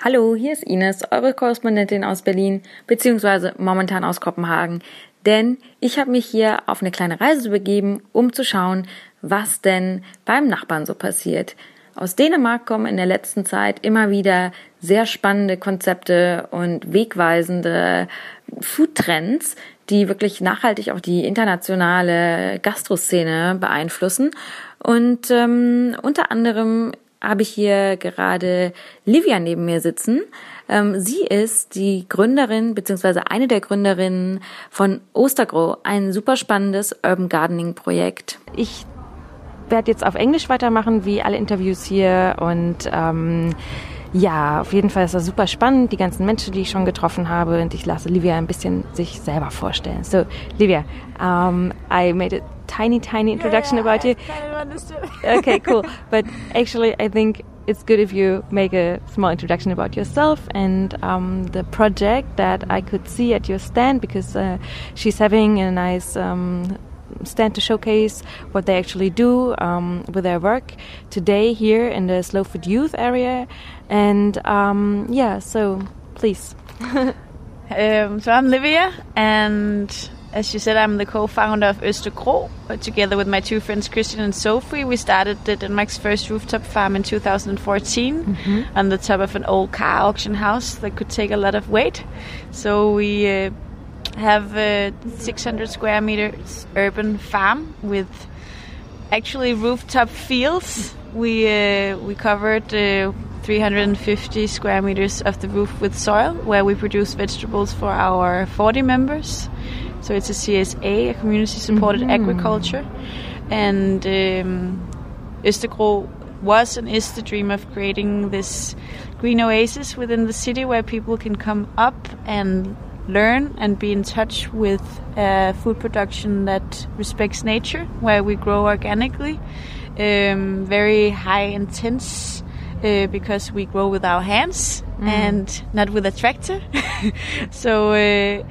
Hallo, hier ist Ines, eure Korrespondentin aus Berlin, beziehungsweise momentan aus Kopenhagen. Denn ich habe mich hier auf eine kleine Reise begeben, um zu schauen, was denn beim Nachbarn so passiert. Aus Dänemark kommen in der letzten Zeit immer wieder sehr spannende Konzepte und wegweisende Foodtrends, die wirklich nachhaltig auch die internationale Gastroszene beeinflussen. Und ähm, unter anderem habe ich hier gerade Livia neben mir sitzen. Ähm, sie ist die Gründerin beziehungsweise eine der Gründerinnen von Ostergrow, ein super spannendes Urban Gardening Projekt. Ich werde jetzt auf Englisch weitermachen, wie alle Interviews hier und ähm, ja, auf jeden Fall ist das super spannend, die ganzen Menschen, die ich schon getroffen habe und ich lasse Livia ein bisschen sich selber vorstellen. So, Livia, um, I made a tiny, tiny introduction yeah, yeah, about you. Kind of okay, cool. But actually, I think it's good if you make a small introduction about yourself and um, the project that I could see at your stand because uh, she's having a nice um, stand to showcase what they actually do um, with their work today here in the Slow Food Youth area. And um, yeah, so please. um, so I'm Livia, and as you said, I'm the co-founder of Östergro. Together with my two friends Christian and Sophie, we started the Denmark's first rooftop farm in 2014 Mm-hmm. on the top of an old car auction house that could take a lot of weight. So we uh, have a 600 square meters urban farm with actually rooftop fields. We uh, we covered uh, 350 square meters of the roof with soil, where we produce vegetables for our 40 members. So it's a CSA, a community-supported agriculture, and um, Östergro was and is the dream of creating this green oasis within the city where people can come up and learn and be in touch with uh, food production that respects nature, where we grow organically, um, very high intense. Uh, because we grow with our hands and not with a tractor, so uh,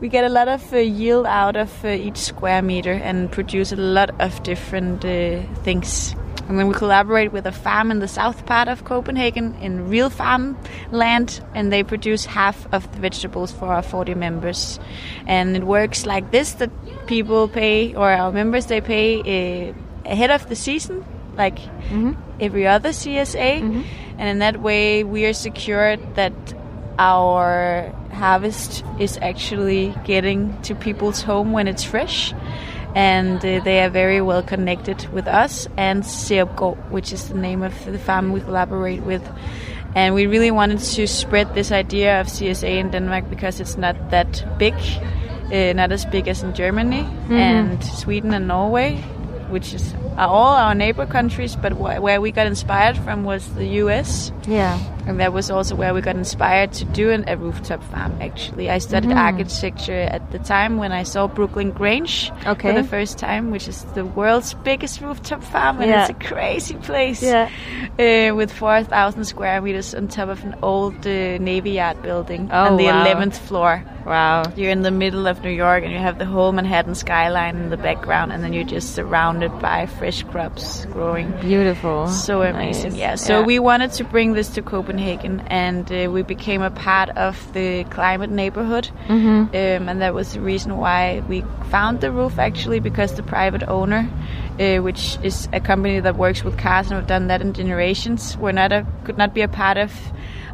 we get a lot of uh, yield out of uh, each square meter and produce a lot of different uh, things. And then we collaborate with a farm in the south part of Copenhagen in real farm land, and they produce half of the vegetables for our 40 members. And it works like this: that people pay, or our members, they pay uh, ahead of the season, like every other CSA, and in that way we are secured that our harvest is actually getting to people's home when it's fresh. And uh, they are very well connected with us and Seopgo, which is the name of the farm we collaborate with. And we really wanted to spread this idea of CSA in Denmark because it's not that big, uh, not as big as in Germany and Sweden and Norway, which is all our neighbor countries. But wh- where we got inspired from was the US. Yeah. And that was also where we got inspired to do an, a rooftop farm, actually. I studied architecture at the time when I saw Brooklyn Grange Okay. for the first time, which is the world's biggest rooftop farm. And Yeah. it's a crazy place Yeah. uh, with 4,000 square meters on top of an old uh, Navy Yard building Oh, on the wow. 11th floor. Wow. You're in the middle of New York and you have the whole Manhattan skyline in the background, and then you're just surrounded by fresh crops growing. Beautiful. So amazing, Nice. yeah. So we wanted to bring this to Copenhagen, and uh, we became a part of the climate neighborhood, Mm-hmm. um, and that was the reason why we found the roof actually because the private owner, uh, which is a company that works with cars and have done that in generations, were not a, could not be a part of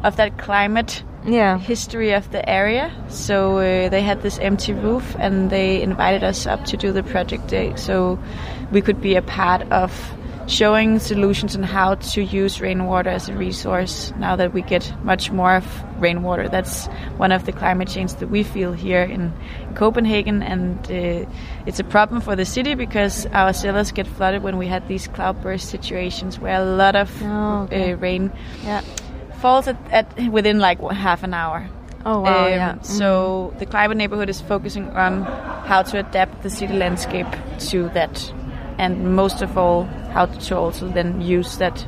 of that climate Yeah. history of the area. So uh, they had this empty roof, and they invited us up to do the project day, so we could be a part of showing solutions on how to use rainwater as a resource. Now that we get much more of rainwater, that's one of the climate change that we feel here in Copenhagen, and uh, it's a problem for the city because our cellars get flooded when we had these cloudburst situations where a lot of Oh, okay. uh, rain Yeah. falls at, at within like half an hour. Oh wow. Um, yeah. So the climate neighborhood is focusing on how to adapt the city landscape to that, and most of all, how to also then use that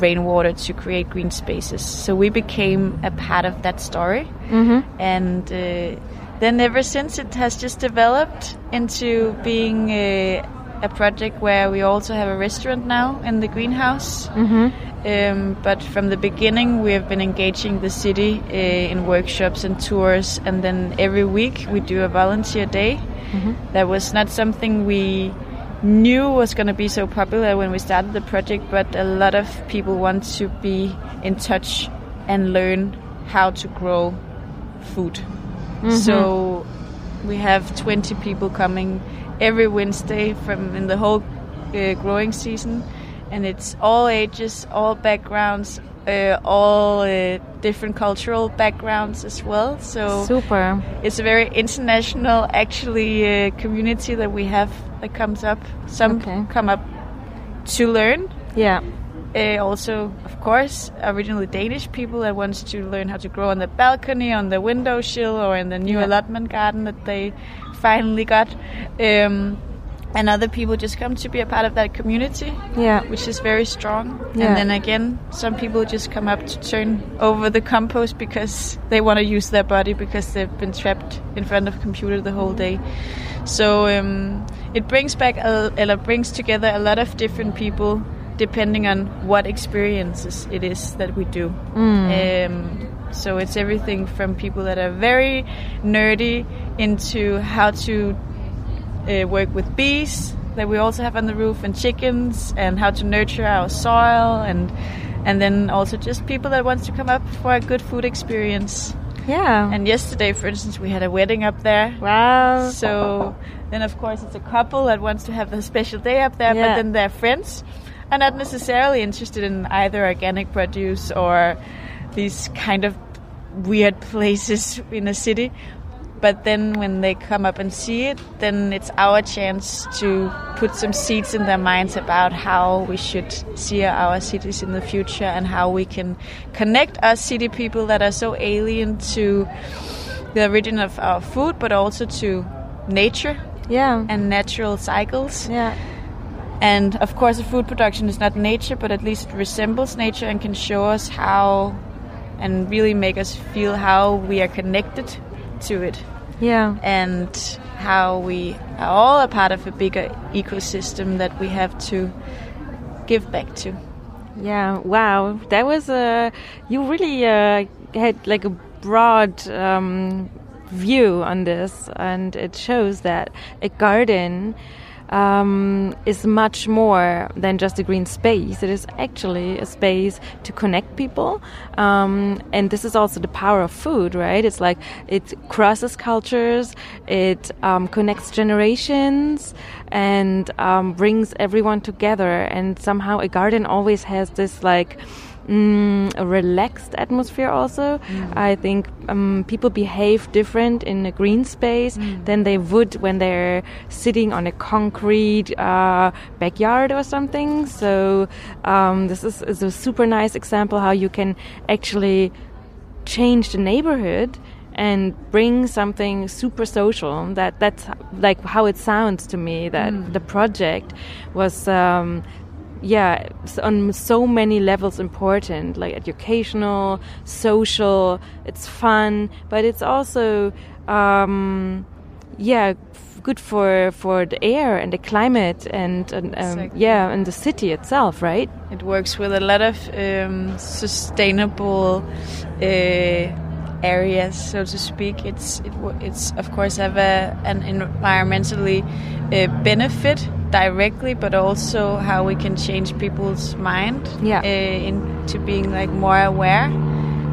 rainwater to create green spaces. So we became a part of that story, Mm-hmm. and uh, then ever since it has just developed into being uh, a project where we also have a restaurant now in the greenhouse. Um, but from the beginning, we have been engaging the city uh, in workshops and tours, and then every week we do a volunteer day. That was not something we knew was going to be so popular when we started the project, but a lot of people want to be in touch and learn how to grow food. So we have 20 people coming every Wednesday from in the whole uh, growing season, and it's all ages, all backgrounds, uh, all uh, different cultural backgrounds as well. So Super. it's a very international, actually, uh, community that we have that comes up. Some Okay. come up to learn. Yeah. Uh, also, of course, originally Danish people that wants to learn how to grow on the balcony, on the window sill, or in the new Yeah. allotment garden that they finally got. Um, and other people just come to be a part of that community, Yeah. which is very strong. Yeah. And then again, some people just come up to turn over the compost because they want to use their body because they've been trapped in front of a computer the whole day. So um, it brings back, a, or brings together a lot of different people depending on what experiences it is that we do. Um, so it's everything from people that are very nerdy into how to uh, work with bees that we also have on the roof and chickens and how to nurture our soil and and then also just people that wants to come up for a good food experience. Yeah. And yesterday, for instance, we had a wedding up there. wow. So then, of course, it's a couple that wants to have a special day up there, Yeah. but then their friends are not necessarily interested in either organic produce or these kind of weird places in a city. But then when they come up and see it, then it's our chance to put some seeds in their minds about how we should see our cities in the future and how we can connect us city people that are so alien to the origin of our food, but also to nature yeah. and natural cycles. yeah. And of course, the food production is not nature, but at least it resembles nature and can show us how and really make us feel how we are connected to it Yeah. and how we are all a part of a bigger ecosystem that we have to give back to. Yeah, wow. That was a. You really uh, had like a broad um, view on this, and it shows that a garden um, is much more than just a green space. It is actually a space to connect people, um, and this is also the power of food, right? It's like it crosses cultures, it um, connects generations, and um, brings everyone together. And somehow, a garden always has this like mm, a relaxed atmosphere also. I think um, people behave different in a green space than they would when they're sitting on a concrete uh, backyard or something. So um, this is, is a super nice example how you can actually change the neighborhood and bring something super social that that's like how it sounds to me that the project was um, yeah on so many levels important like educational social it's fun but it's also um, yeah good for for the air and the climate and, and um, Exactly. yeah and the city itself right It works with a lot of um, sustainable uh, areas, so to speak. It's it, it's of course have a, an environmentally uh, benefit directly, but also how we can change people's mind Yeah. uh, into being like more aware.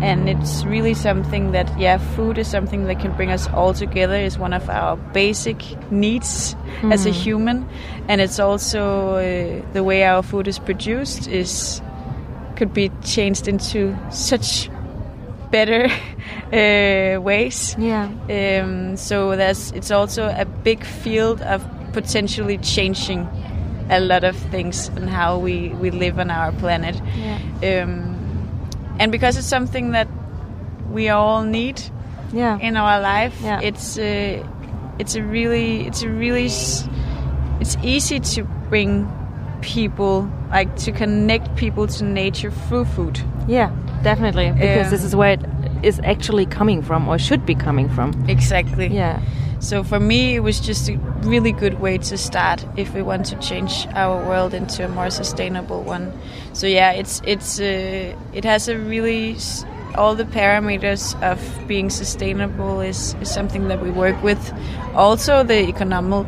And it's really something that, yeah, food is something that can bring us all together. is one of our basic needs as a human, and it's also uh, the way our food is produced is could be changed into such better uh, ways. yeah Um, so there's it's also a big field of potentially changing a lot of things and how we, we live on our planet. yeah Um, and because it's something that we all need yeah in our life, Yeah. it's uh, it's a really it's a really it's easy to bring people like to connect people to nature through food. Yeah, definitely. Because Yeah. this is where it is actually coming from or should be coming from. Exactly. Yeah. So for me, it was just a really good way to start if we want to change our world into a more sustainable one. So yeah, it's it's uh, it has a really all the parameters of being sustainable is, is something that we work with. Also, the economic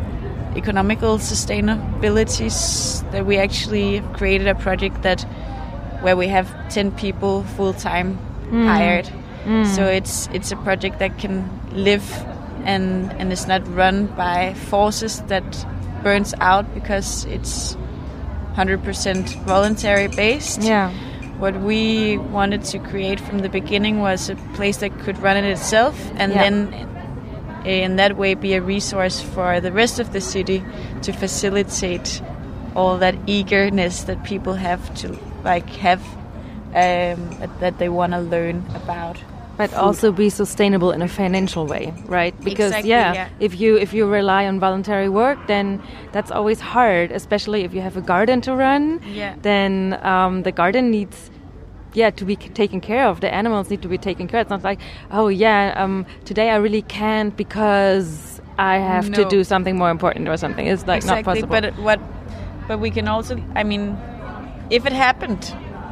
economical sustainabilities that we actually created a project that where we have 10 people full time mm. hired mm. so it's it's a project that can live and and it's not run by forces that burns out because it's 100% voluntary based. Yeah. What we wanted to create from the beginning was a place that could run it itself and yeah. then in that way be a resource for the rest of the city to facilitate all that eagerness that people have to like have um, that they want to learn about but also be sustainable in a financial way right? Because exactly, yeah, yeah, if you if you rely on voluntary work then that's always hard especially if you have a garden to run. Yeah. then um, the garden needs yeah to be taken care of. The animals need to be taken care of. It's not like oh yeah um, today i really can't because i have no. to do something more important or something. It's like exactly, not possible. but what but we can also i mean if it happened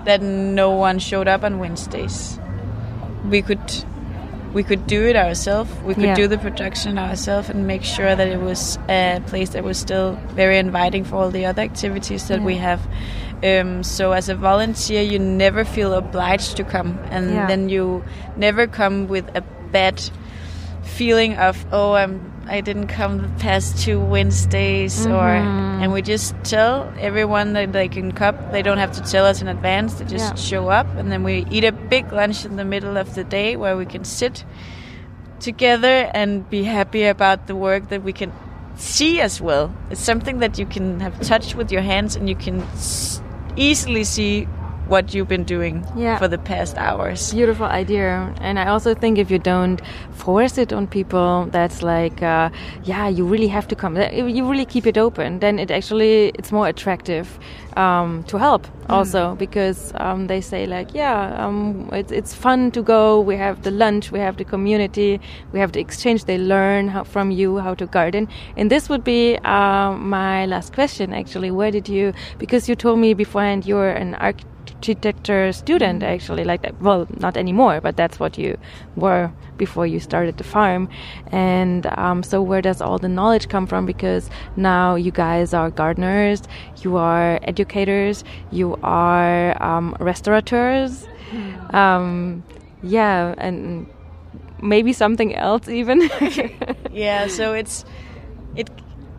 that no one showed up on wednesdays we could we could do it ourselves. We could yeah. do the production ourselves and make sure that it was a place that was still very inviting for all the other activities that yeah. we have. Um, so as a volunteer, you never feel obliged to come, and yeah. then you never come with a bad feeling of oh I'm I didn't come the past two Wednesdays mm-hmm. or and we just tell everyone that they can come they don't have to tell us in advance they just yeah. show up and then we eat a big lunch in the middle of the day where we can sit together and be happy about the work that we can see as well it's something that you can have touched with your hands and you can easily see what you've been doing yeah. for the past hours. Beautiful idea. And I also think if you don't force it on people, that's like, uh, yeah, you really have to come. You really keep it open, then it actually it's more attractive um, to help mm. also because um, they say like, yeah, um, it's it's fun to go. We have the lunch, we have the community, we have the exchange. They learn how, from you how to garden. And this would be uh, my last question actually. Where did you? Because you told me beforehand you're an architect architecture student actually like that. well not anymore but that's what you were before you started the farm and um, so where does all the knowledge come from because now you guys are gardeners you are educators you are um, restaurateurs hmm. um, yeah and maybe something else even yeah so it's it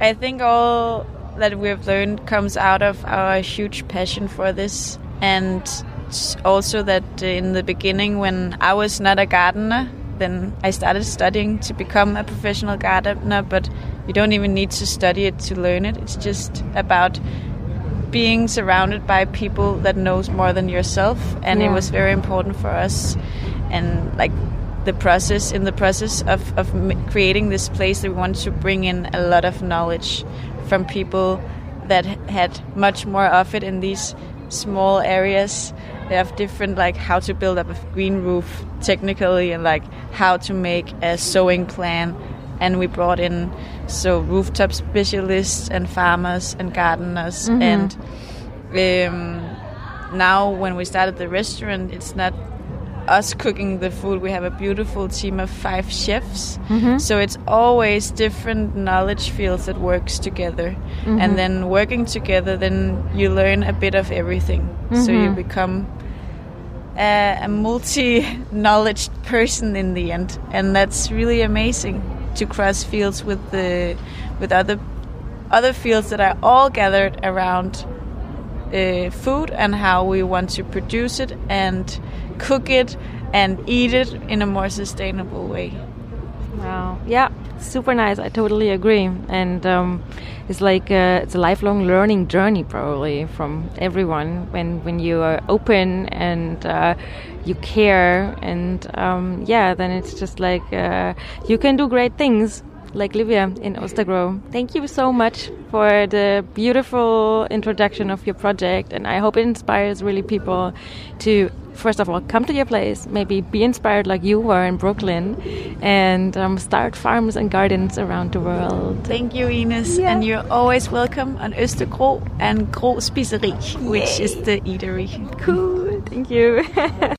i think all that we've learned comes out of our huge passion for this and also that in the beginning when I was not a gardener then I started studying to become a professional gardener but you don't even need to study it to learn it it's just about being surrounded by people that knows more than yourself and yeah. it was very important for us and like the process in the process of, of creating this place that we wanted to bring in a lot of knowledge from people that had much more of it in these small areas. They have different like how to build up a green roof technically and like how to make a sowing plan. And we brought in so rooftop specialists and farmers and gardeners mm-hmm. and um, now when we started the restaurant, it's not us cooking the food. We have a beautiful team of five chefs. Mm-hmm. So it's always different knowledge fields that works together. Mm-hmm. And then working together, then you learn a bit of everything. Mm-hmm. So you mm-hmm. become a, a multi-knowledge person in the end. And that's really amazing to cross fields with the with other other fields that are all gathered around uh, food and how we want to produce it and cook it and eat it in a more sustainable way. Wow. Yeah, super nice. I totally agree. And um, it's like a, it's a lifelong learning journey, probably from everyone. When when you are open and uh, you care, and um, yeah, then it's just like uh, you can do great things Lake Livia in Östergro. Thank you so much for the beautiful introduction of your project, and I hope it inspires really people to first of all, come to your place, maybe be inspired like you were in Brooklyn, and um, start farms and gardens around the world. Thank you, Ines. Yeah. And you're always welcome on Östergro and Gro Spiseri, which is the eatery. Cool. Thank you.